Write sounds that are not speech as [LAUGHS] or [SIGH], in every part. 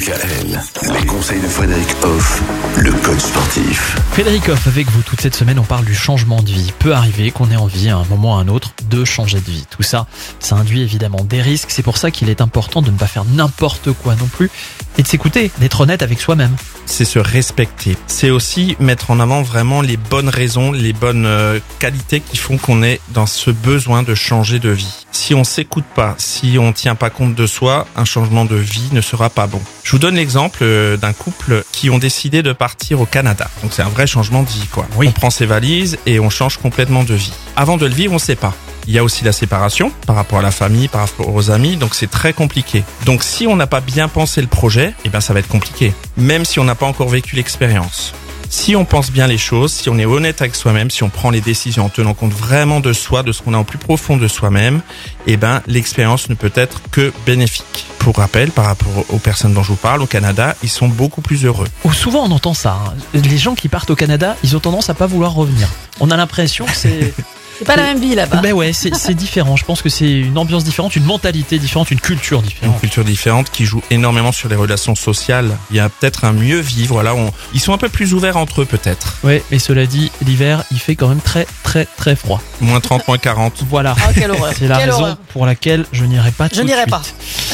DKL, les conseils de Frédéric Hoff, le coach sportif. Frédéric Hoff, avec vous toute cette semaine, on parle du changement de vie. Peut arriver qu'on ait envie à un moment ou à un autre de changer de vie. Tout ça, ça induit évidemment des risques. C'est pour ça qu'il est important de ne pas faire n'importe quoi non plus et de s'écouter, d'être honnête avec soi-même. c'est se respecter. C'est aussi mettre en avant vraiment les bonnes raisons, les bonnes euh, qualités qui font qu'on est dans ce besoin de changer de vie. Si on s'écoute pas, si on tient pas compte de soi, un changement de vie ne sera pas bon. Je vous donne l'exemple euh, d'un couple qui ont décidé de partir au Canada. Donc c'est un vrai changement de vie quoi. Oui. On prend ses valises et on change complètement de vie. Avant de le vivre, on sait pas. Il y a aussi la séparation par rapport à la famille, par rapport aux amis, donc c'est très compliqué. Donc si on n'a pas bien pensé le projet, eh ben ça va être compliqué, même si on n'a pas encore vécu l'expérience. Si on pense bien les choses, si on est honnête avec soi-même, si on prend les décisions en tenant compte vraiment de soi, de ce qu'on a en plus profond de soi-même, eh ben l'expérience ne peut être que bénéfique. Pour rappel, par rapport aux personnes dont je vous parle, au Canada, ils sont beaucoup plus heureux. Ou souvent on entend ça. hein. Les gens qui partent au Canada, ils ont tendance à pas vouloir revenir. On a l'impression que c'est. [LAUGHS] C'est pas la même vie là-bas. ben ouais, c'est c'est différent. Je pense que c'est une ambiance différente, une mentalité différente, une culture une différente. culture différente qui joue énormément sur les relations sociales. Il y a peut-être un mieux vivre. Là, on... ils sont un peu plus ouverts entre eux, peut-être. Ouais, mais cela dit, l'hiver, il fait quand même très très très froid. Moins 30, moins 40. Voilà. Ah, quelle horreur. C'est la Quelle raison horreur. pour laquelle je n'irai pas tout Je de n'irai suite. pas.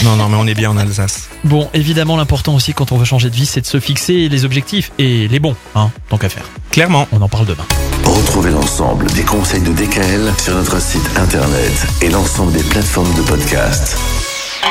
Non, non, mais on est bien en Alsace. Bon, évidemment, l'important aussi quand on veut changer de vie, c'est de se fixer les objectifs et les bons, hein, tant qu'à faire. Clairement. On en parle demain. Retrouvez l'ensemble des conseils de DKL sur notre site internet et l'ensemble des plateformes de podcast.